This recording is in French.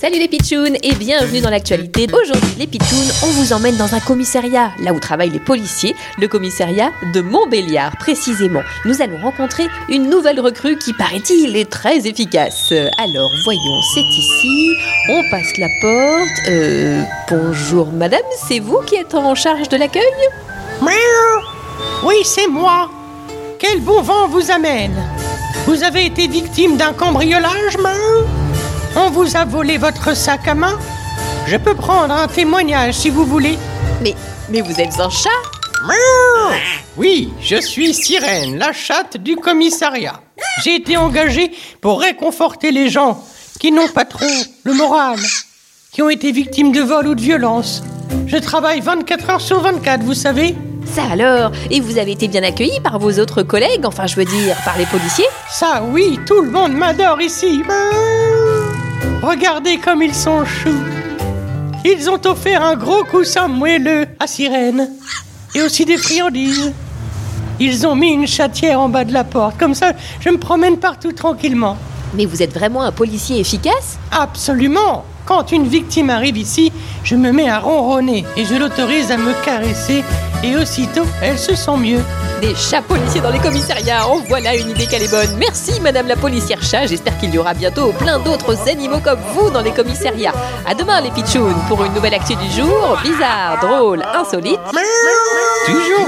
Salut les pitchouns et bienvenue dans l'actualité. Aujourd'hui les pitchouns, on vous emmène dans un commissariat, là où travaillent les policiers, le commissariat de Montbéliard précisément. Nous allons rencontrer une nouvelle recrue qui paraît-il est très efficace. Alors voyons, c'est ici, on passe la porte. Euh, bonjour madame, c'est vous qui êtes en charge de l'accueil? Oui, c'est moi. Quel bon vent vous amène Vous avez été victime d'un cambriolage, Miaou On vous a volé votre sac à main? Je peux prendre un témoignage si vous voulez. Mais, mais vous êtes un chat? Oui, je suis Sirène, la chatte du commissariat. J'ai été engagée pour réconforter les gens qui n'ont pas trop le moral, qui ont été victimes de vol ou de violence. Je travaille 24 heures sur 24, vous savez? Ça alors Et vous avez été bien accueilli par vos autres collègues, enfin je veux dire par les policiers Ça, oui, tout le monde m'adore ici. Regardez comme ils sont choux. Ils ont offert un gros coussin moelleux à Sirène. Et aussi des friandises. Ils ont mis une chatière en bas de la porte. Comme ça, je me promène partout tranquillement. Mais vous êtes vraiment un policier efficace? Absolument Quand une victime arrive ici, je me mets à ronronner et je l'autorise à me caresser. Et aussitôt, elle se sent mieux. Des chats policiers dans les commissariats, en voilà une idée qu'elle est bonne. Merci madame la policière chat, j'espère qu'il y aura bientôt plein d'autres animaux comme vous dans les commissariats. À demain les pitchouns pour une nouvelle actu du jour, bizarre, drôle, insolite. Toujours